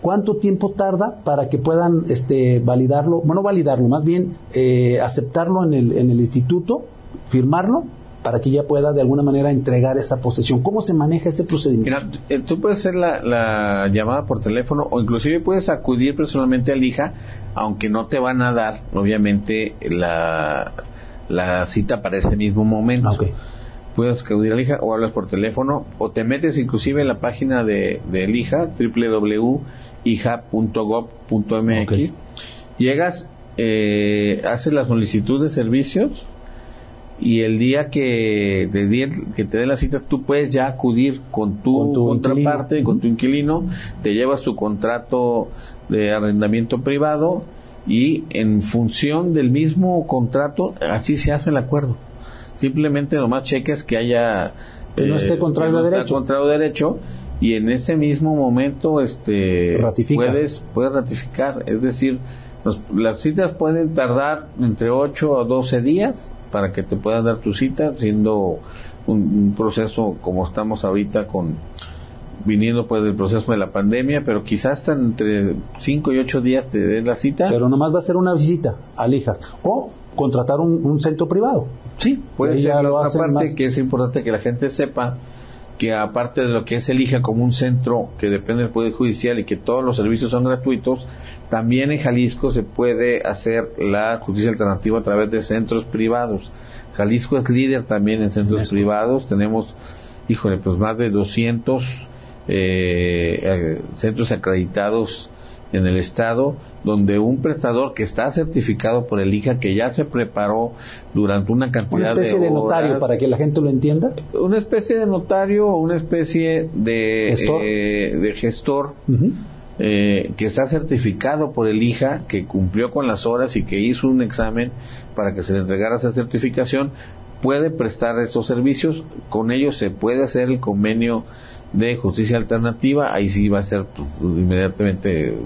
¿cuánto tiempo tarda para que puedan este, validarlo? Bueno, validarlo, más bien eh, aceptarlo en el, en el instituto, firmarlo para que ella pueda de alguna manera entregar esa posesión. ¿Cómo se maneja ese procedimiento? Mira, eh, tú puedes hacer la, llamada por teléfono o inclusive puedes acudir personalmente al hija, aunque no te van a dar, obviamente, la, la cita para ese mismo momento. Puedes acudir al hija o hablas por teléfono o te metes inclusive en la página de, de Elija, www.hija.gov.mx. Okay. Llegas, eh, haces la solicitud de servicios, y el día que te, que te dé la cita tú puedes ya acudir con tu, Con tu contraparte, inquilino. con tu inquilino, te llevas tu contrato de arrendamiento privado y en función del mismo contrato así se hace el acuerdo. Simplemente nomás cheques que haya Que no esté contrario que no a derecho. contrario derecho y en ese mismo momento este Ratifica. puedes puedes ratificar, es decir, los- las citas pueden tardar entre 8 a 12 días para que te puedan dar tu cita, siendo un, un proceso como estamos ahorita con viniendo pues del proceso de la pandemia, pero quizás hasta entre 5 y 8 días te den la cita. Pero nomás va a ser una visita al hija. O contratar un, un centro privado. Sí, puede ser ya la lo otra parte más. que es importante que la gente sepa que aparte de lo que es elija como un centro que depende del Poder Judicial y que todos los servicios son gratuitos, también en Jalisco se puede hacer la justicia alternativa a través de centros privados. Jalisco es líder también en centros eso. privados. Tenemos, híjole, pues más de 200 eh, eh, centros acreditados en el estado donde un prestador que está certificado por el IJA que ya se preparó durante una cantidad Una especie de, notario horas, para que la gente lo entienda. una especie de notario o una especie de Gestor. eh, de gestor. Eh, que está certificado por el IJA, que cumplió con las horas y que hizo un examen para que se le entregara esa certificación, puede prestar estos servicios. Con ellos se puede hacer el convenio de justicia alternativa. Ahí sí va a ser pues, inmediatamente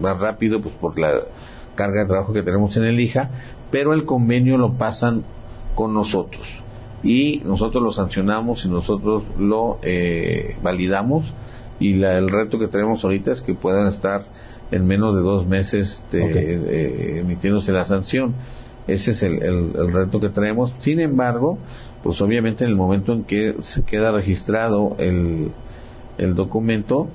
más, rápido, pues por la carga de trabajo que tenemos en el IJA, pero el convenio lo pasan con nosotros y nosotros lo sancionamos y nosotros lo eh, validamos y la- el reto que tenemos ahorita es que puedan estar en menos de dos meses de, eh, emitiéndose la sanción. Ese es el, el- el reto que tenemos. Sin embargo, pues obviamente en el momento en que se queda registrado el, el documento,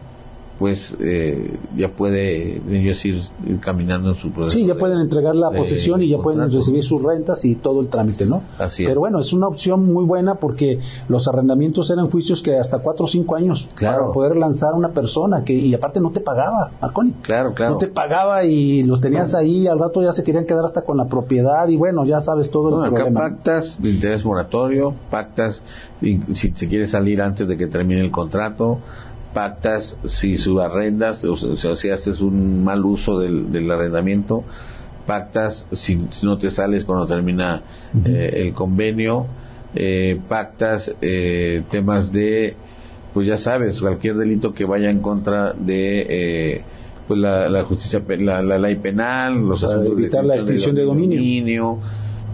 pues eh, ya puede ellos ir, ir caminando en su proceso. Sí, ya de- pueden entregar la posesión y ya pueden recibir sus rentas y todo el trámite, ¿no? Así es. Pero bueno, es una opción muy buena porque los arrendamientos eran juicios que hasta cuatro o cinco años Claro. para poder lanzar a una persona que y aparte no te pagaba, Marconi. Claro, claro. No te pagaba y los tenías ahí, y al rato ya se querían quedar hasta con la propiedad y bueno, ya sabes todo No, el acá problema. pactas de interés moratorio, pactas y si se quiere salir antes de que termine el contrato, pactas si subarrendas, o sea, si haces un mal uso del, del arrendamiento, pactas si, si no te sales cuando termina eh, el convenio, eh, pactas eh, temas de, pues ya sabes, cualquier delito que vaya en contra de... eh, pues la, la justicia, la, la ley penal, los Para asuntos evitar la extinción de dominio. dominio,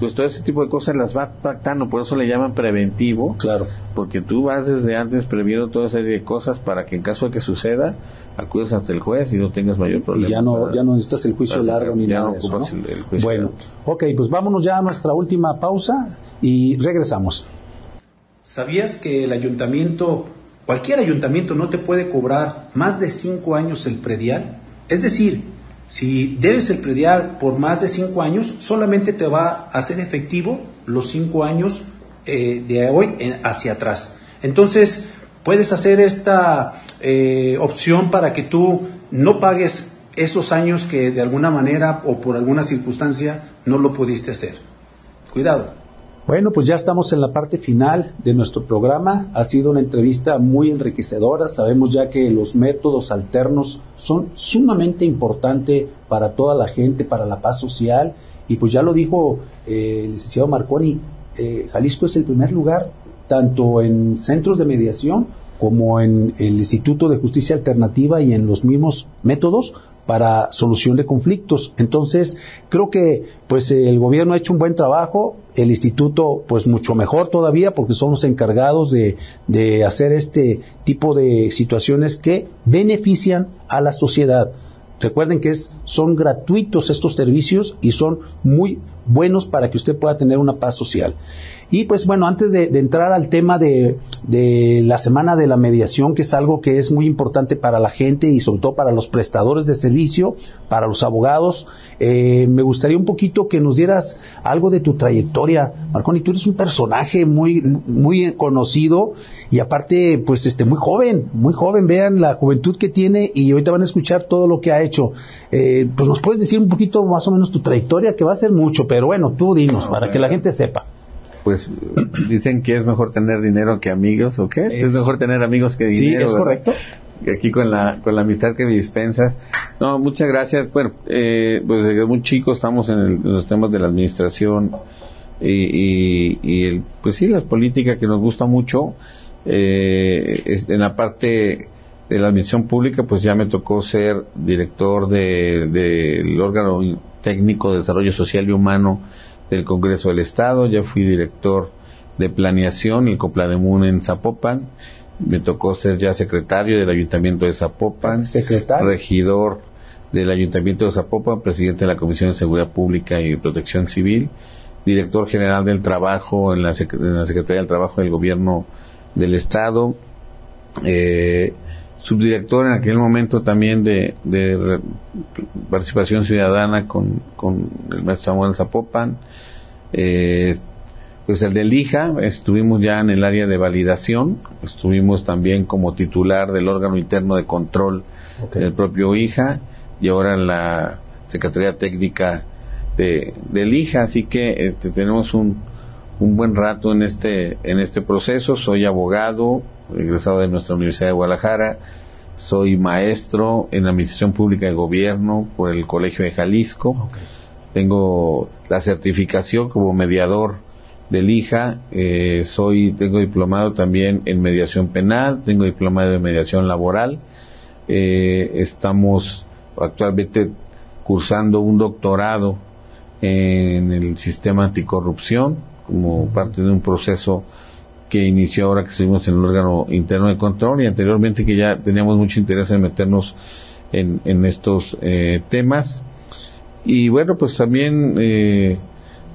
pues todo ese tipo de cosas las va pactando, por eso le llaman preventivo, Claro. porque tú vas desde antes previendo toda serie de cosas para que en caso de que suceda, acudes ante el juez y no tengas mayor problema. Y ya no, para- ya no necesitas el juicio largo ni ya nada no de eso, ocupas ¿no? el- el juicio Bueno, largo. ok, pues vámonos ya a nuestra última pausa y regresamos. ¿Sabías que el ayuntamiento, cualquier ayuntamiento no te puede cobrar más de cinco años el predial? Es decir, si debes el predial por más de cinco años, solamente te va a hacer efectivo los cinco años eh, de hoy hacia atrás. Entonces, puedes hacer esta eh, opción para que tú no pagues esos años que de alguna manera o por alguna circunstancia no lo pudiste hacer. Cuidado. Bueno, pues ya estamos en la parte final de nuestro programa. Ha sido una entrevista muy enriquecedora. Sabemos ya que los métodos alternos son sumamente importantes para toda la gente, para la paz social. Y pues ya lo dijo eh, el licenciado Marconi, eh, Jalisco es el primer lugar, tanto en centros de mediación como en el Instituto de Justicia Alternativa y en los mismos métodos para solución de conflictos. Entonces, creo que pues el gobierno ha hecho un buen trabajo, el instituto pues mucho mejor todavía porque son los encargados de, de hacer este tipo de situaciones que benefician a la sociedad. Recuerden que es, son gratuitos estos servicios y son muy buenos para que usted pueda tener una paz social. Y pues bueno, antes de, entrar al tema de, de la semana de la mediación, que es algo que es muy importante para la gente y sobre todo para los prestadores de servicio, para los abogados, eh, me gustaría un poquito que nos dieras algo de tu trayectoria. Marconi, tú eres un personaje muy, muy conocido y aparte, pues este, muy joven, muy joven. Vean la juventud que tiene y ahorita van a escuchar todo lo que ha hecho. Eh, pues nos puedes decir un poquito más o menos tu trayectoria, que va a ser mucho, pero bueno, tú dinos, para que la gente sepa. pues dicen que es mejor tener dinero que amigos, ¿o qué? Es, mejor tener amigos que dinero. Sí, es correcto. Aquí con la, con la amistad que me dispensas. No, muchas gracias. Bueno, eh, pues desde muy chico estamos en, los temas de la administración y, y, pues sí, las políticas que nos gusta mucho. Eh, en la parte de la administración pública, pues ya me tocó ser director del de, órgano técnico de desarrollo social y humano del Congreso del Estado, ya fui director de planeación, el Coplademun en Zapopan, me tocó ser ya secretario del Ayuntamiento de Zapopan, regidor del Ayuntamiento de Zapopan, presidente de la Comisión de Seguridad Pública y Protección Civil, director general del Trabajo en la, Secretaría del Trabajo del Gobierno del Estado, eh, subdirector en aquel momento también de, participación ciudadana con, con el maestro Samuel Zapopan, eh, pues el de Lija, estuvimos ya en el área de validación, estuvimos también como titular del órgano interno de control del propio IJA y ahora en la Secretaría Técnica de, del IJA, así que este, tenemos un, un buen rato en este, en este proceso, soy abogado, egresado de nuestra Universidad de Guadalajara, soy maestro en Administración Pública de Gobierno por el Colegio de Jalisco, tengo la certificación como mediador del IJA, eh, soy, tengo diplomado también en mediación penal, tengo diplomado en mediación laboral, eh, estamos actualmente cursando un doctorado en el sistema anticorrupción como parte de un proceso que inició ahora que estuvimos en el órgano interno de control y anteriormente que ya teníamos mucho interés en meternos en, en estos eh, temas. Y bueno, pues también eh,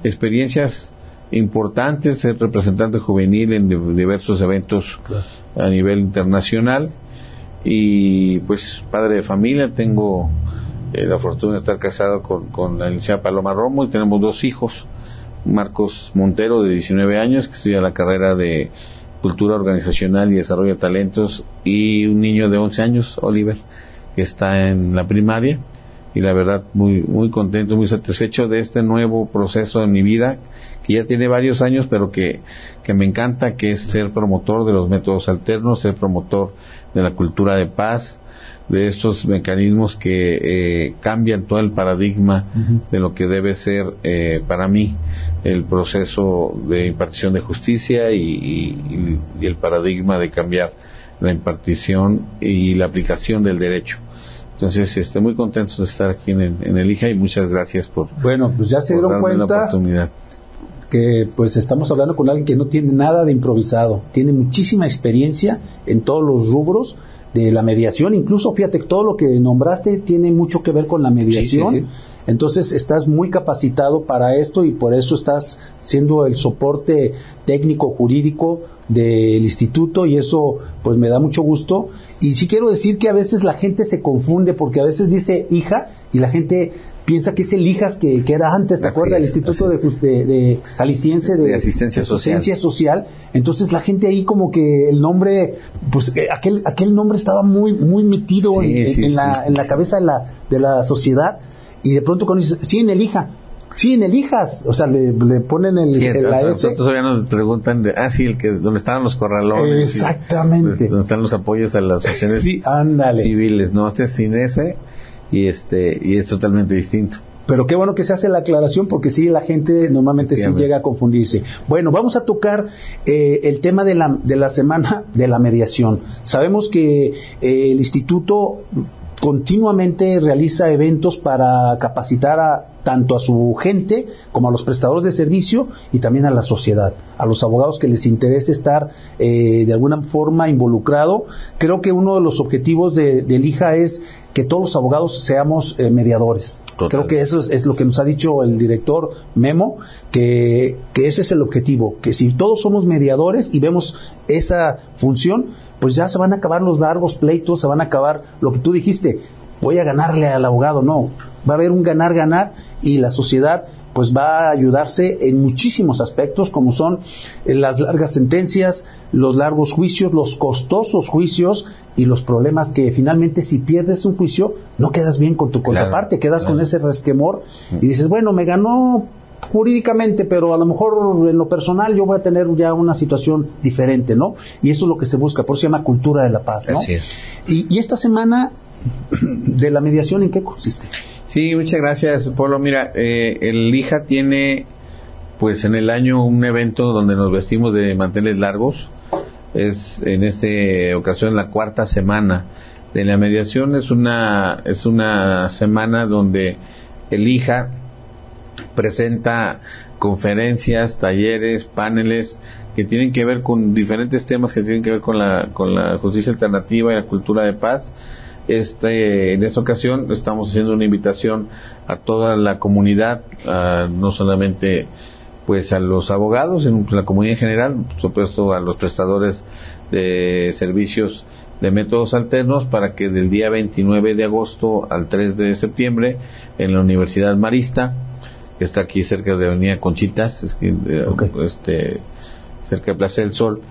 experiencias importantes, ser representante juvenil en diversos eventos a nivel internacional. Y pues padre de familia, tengo eh, la fortuna de estar casado con, con la licenciada Paloma Romo y tenemos dos hijos, Marcos Montero de 19 años que estudia la carrera de Cultura Organizacional y Desarrollo de Talentos y un niño de 11 años, Oliver, que está en la primaria y la verdad muy muy contento, muy satisfecho de este nuevo proceso en mi vida que ya tiene varios años, pero que, que me encanta, que es ser promotor de los métodos alternos, ser promotor de la cultura de paz, de estos mecanismos que eh, cambian todo el paradigma de lo que debe ser eh, para mí el proceso de impartición de justicia y, y el paradigma de cambiar la impartición y la aplicación del derecho. Entonces, estoy muy contento de estar aquí en, el IJA y muchas gracias por. Bueno, pues ya se dieron cuenta que pues estamos hablando con alguien que no tiene nada de improvisado, tiene muchísima experiencia en todos los rubros de la mediación, incluso fíjate, todo lo que nombraste tiene mucho que ver con la mediación. Entonces estás muy capacitado para esto y por eso estás siendo el soporte técnico jurídico del instituto y eso pues me da mucho gusto. Y sí quiero decir que a veces la gente se confunde porque a veces dice hija y la gente piensa que es el hijas que, que era antes, ¿te acuerdas? El Instituto de, de, de, Jalisciense de, Asistencia, social. Entonces la gente ahí como que el nombre, pues eh, aquel, aquel nombre estaba muy, muy metido en, la, en la cabeza de la, de la sociedad y de pronto cuando dices, sí, en el Sí, en el o sea, le, le ponen el, sí, la S. todavía nos preguntan de, ah, sí, el que, donde estaban los corralones. Exactamente. Pues, donde están los apoyos a las asociaciones sí, civiles, no, este es sin ese y este, y es totalmente distinto. Pero qué bueno que se hace la aclaración porque sí, la gente normalmente sí, llega a confundirse. Bueno, vamos a tocar eh, el tema de la, de la semana de la mediación. Sabemos que eh, el instituto continuamente realiza eventos para capacitar a, tanto a su gente como a los prestadores de servicio y también a la sociedad, a los abogados que les interese estar eh, de alguna forma involucrado. Creo que uno de los objetivos de, del IJA es que todos los abogados seamos eh, mediadores. Creo que eso es, lo que nos ha dicho el director Memo, que, que ese es el objetivo, que si todos somos mediadores y vemos esa función, pues ya se van a acabar los largos pleitos, se van a acabar lo que tú dijiste, voy a ganarle al abogado, no, va a haber un ganar-ganar y la sociedad pues va a ayudarse en muchísimos aspectos, como son eh, las largas sentencias, los largos juicios, los costosos juicios y los problemas que finalmente si pierdes un juicio no quedas bien con tu contraparte, quedas con ese resquemor y dices, bueno, me ganó jurídicamente, pero a lo mejor en lo personal yo voy a tener ya una situación diferente, ¿no? Y eso es lo que se busca, por eso se llama cultura de la paz, ¿no? Así es. Y, y esta semana de la mediación, ¿en qué consiste? Sí, muchas gracias, Polo. Mira, eh, el IJA tiene, pues en el año un evento donde nos vestimos de manteles largos. Es en esta ocasión la cuarta semana de la mediación. Es una, es una semana donde el IJA presenta conferencias, talleres, paneles que tienen que ver con diferentes temas que tienen que ver con la, con la justicia alternativa y la cultura de paz. Este, en esta ocasión estamos haciendo una invitación a toda la comunidad, a, no solamente pues a los abogados, en la comunidad en general, por supuesto a los prestadores de servicios de métodos alternos para que del día 29 de agosto al 3 de septiembre en la Universidad Marista que está aquí cerca de Avenida Conchitas, es que, eh, Ok. este, cerca de Plaza del Sol,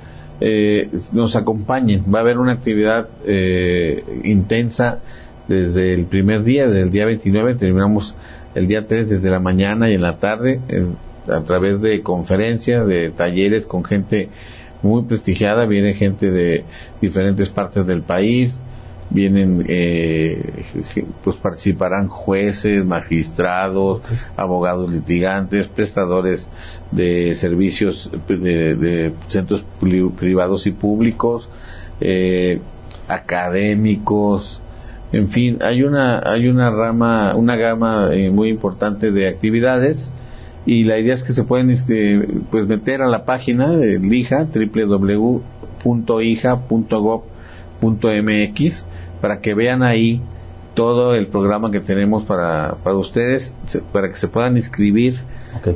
eh, nos acompañen. Va a haber una actividad eh, intensa desde el primer día, desde el día 29, terminamos el día 3 desde la mañana y en la tarde, a través de conferencias, de talleres con gente muy prestigiada, viene gente de diferentes partes del país, vienen, eh, pues participarán jueces, magistrados, abogados litigantes, prestadores de servicios de, de centros pri- privados y públicos, eh, académicos, en fin, hay una, hay una rama, una gama eh, muy importante de actividades y la idea es que se pueden este, pues meter a la página de LIJA, www.ija.gov.mx para que vean ahí todo el programa que tenemos para, para ustedes, para que se puedan inscribir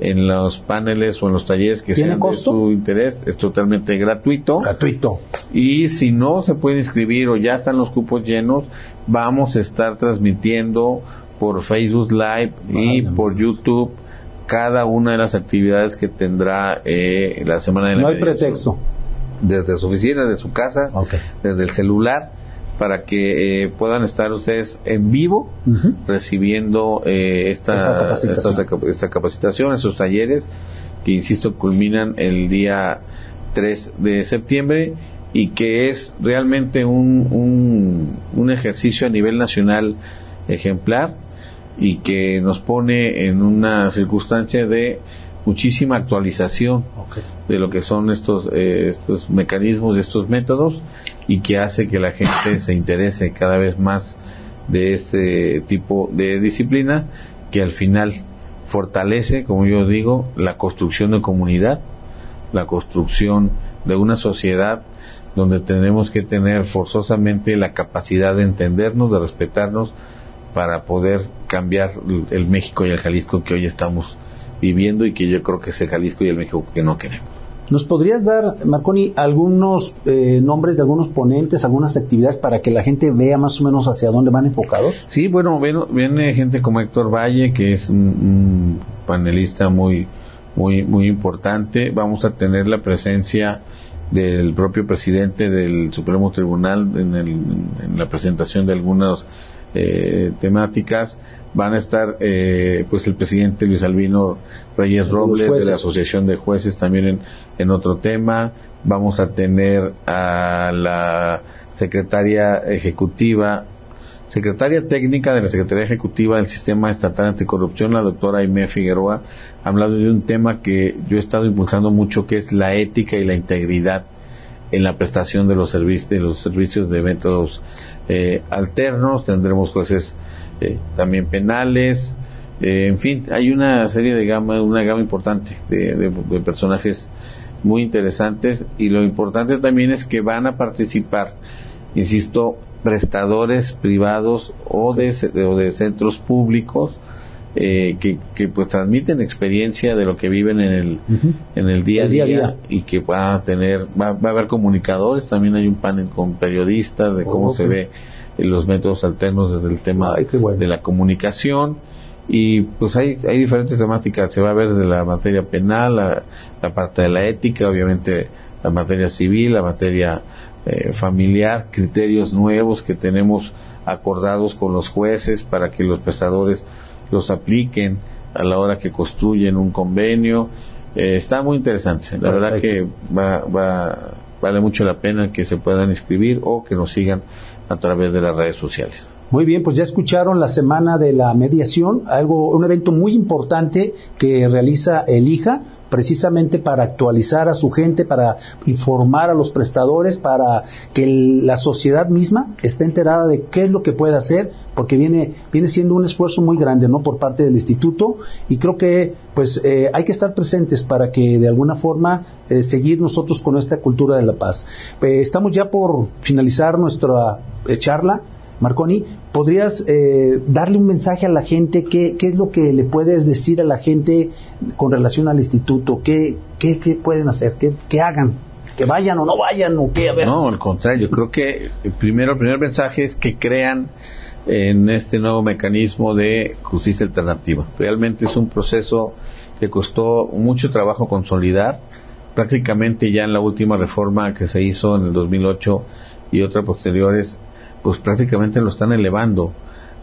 en los paneles o en los talleres que ¿Tiene sean costo? de su interés. Es totalmente gratuito. Gratuito. Y si no se puede inscribir o ya están los cupos llenos, vamos a estar transmitiendo por Facebook Live y por YouTube cada una de las actividades que tendrá eh, la semana de la No hay mediación. pretexto. Desde su oficina, desde su casa, desde el celular, para que eh, puedan estar ustedes en vivo recibiendo eh, esta, Esa capacitación. esta, esta capacitación, esos talleres que, insisto, culminan el día 3 de septiembre y que es realmente un, un, un ejercicio a nivel nacional ejemplar y que nos pone en una circunstancia de muchísima actualización de lo que son estos, eh, estos mecanismos, estos métodos y que hace que la gente se interese cada vez más de este tipo de disciplina que al final fortalece, como yo digo, la construcción de comunidad, la construcción de una sociedad donde tenemos que tener forzosamente la capacidad de entendernos, de respetarnos, para poder cambiar el México y el Jalisco que hoy estamos viviendo y que yo creo que es el Jalisco y el México que no queremos. ¿Nos podrías dar, Marconi, algunos eh, nombres de algunos ponentes, algunas actividades para que la gente vea más o menos hacia dónde van enfocados? Sí, bueno, viene gente como Héctor Valle, que es un, un panelista muy, muy, muy importante. Vamos a tener la presencia del propio presidente del Supremo Tribunal en, el- en la presentación de algunas eh, temáticas. Van a estar, eh, pues, el presidente Luis Albino Reyes Robles de la Asociación de Jueces también en, en otro tema. Vamos a tener a la secretaria ejecutiva secretaria técnica de la Secretaría Ejecutiva del Sistema Estatal Anticorrupción, la doctora Aimee Figueroa, ha hablado de un tema que yo he estado impulsando mucho, que es la ética y la integridad en la prestación de los servicios de los servicios de métodos eh, alternos. Tendremos jueces eh, también penales, eh, en fin, hay una serie de gama, una gama importante de, de- de personajes muy interesantes y lo importante también es que van a participar, insisto, prestadores privados o de, o de centros públicos eh, que, que pues transmiten experiencia de lo que viven en el, en el día a El día, día a día. y que va a tener, va, va a haber comunicadores, también hay un panel con periodistas de cómo Ok. se ve los métodos alternos desde el tema Ay, qué bueno. de la comunicación y pues hay, hay diferentes temáticas, se va a ver de la materia penal, la, la parte de la ética, obviamente la materia civil, la materia eh, familiar, criterios nuevos que tenemos acordados con los jueces para que los prestadores los apliquen a la hora que construyen un convenio. Eh, está muy interesante. La verdad que va, va, vale mucho la pena que se puedan inscribir o que nos sigan a través de las redes sociales. Muy bien, pues ya escucharon la semana de la mediación, algo, un evento muy importante que realiza el IJA precisamente para actualizar a su gente, para informar a los prestadores, para que la sociedad misma esté enterada de qué es lo que puede hacer, porque viene, viene siendo un esfuerzo muy grande, ¿no? Por parte del instituto y creo que, pues, eh, hay que estar presentes para que de alguna forma eh, seguir nosotros con esta cultura de la paz. Eh, estamos ya por finalizar nuestra charla. Marconi, ¿podrías eh, darle un mensaje a la gente? ¿Qué, ¿Qué, es lo que le puedes decir a la gente con relación al instituto? ¿Qué, qué, qué pueden hacer? ¿Qué, ¿Qué, hagan? ¿Que vayan o no vayan? ¿O qué? A ver. No, al contrario, creo que primero, el primer mensaje es que crean en este nuevo mecanismo de justicia alternativa. Realmente es un proceso que costó mucho trabajo consolidar. Prácticamente ya en la última reforma que se hizo en el 2008 y otras posteriores pues prácticamente lo están elevando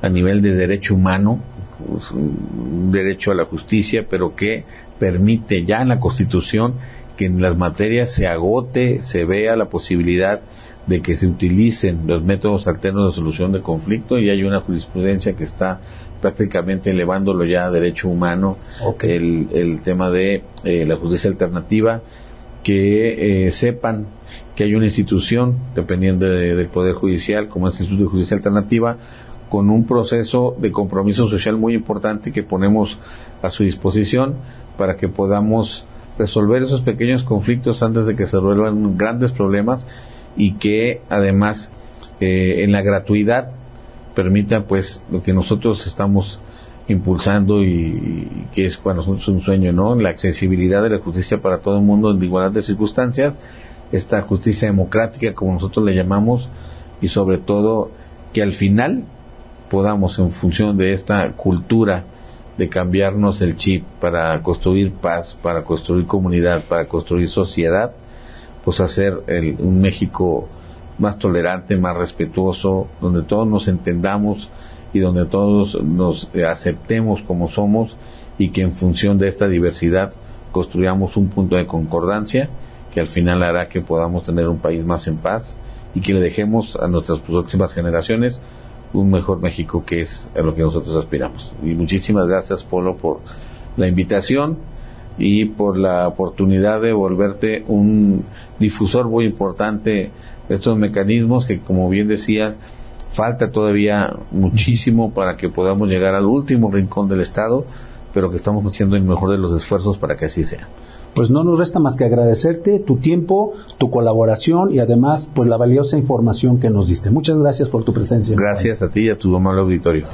a nivel de derecho humano, pues, un derecho a la justicia, pero que permite ya en la Constitución que en las materias se agote, se vea la posibilidad de que se utilicen los métodos alternos de solución de conflicto y hay una jurisprudencia que está prácticamente elevándolo ya a derecho humano el, el, tema de eh, la justicia alternativa que eh, sepan que hay una institución, dependiendo del Poder Judicial, como es el Instituto de Justicia Alternativa, con un proceso de compromiso social muy importante que ponemos a su disposición para que podamos resolver esos pequeños conflictos antes de que se resuelvan grandes problemas y que además eh, en la gratuidad permita pues lo que nosotros estamos impulsando y, que es para nosotros un sueño, ¿no? La accesibilidad de la justicia para todo el mundo en igualdad de circunstancias esta justicia democrática, como nosotros le llamamos, y sobre todo que al final podamos, en función de esta cultura de cambiarnos el chip para construir paz, para construir comunidad, para construir sociedad, pues hacer un México más tolerante, más respetuoso, donde todos nos entendamos y donde todos nos aceptemos como somos y que en función de esta diversidad construyamos un punto de concordancia que al final hará que podamos tener un país más en paz y que le dejemos a nuestras próximas generaciones un mejor México que es a lo que nosotros aspiramos. Y muchísimas gracias, Polo, por la invitación y por la oportunidad de volverte un difusor muy importante de estos mecanismos que, como bien decías, falta todavía muchísimo para que podamos llegar al último rincón del Estado, pero que estamos haciendo el mejor de los esfuerzos para que así sea pues no nos resta más que agradecerte tu tiempo, tu colaboración y además pues la valiosa información que nos diste. Muchas gracias por tu presencia. Gracias a ti y a tu amable auditorio.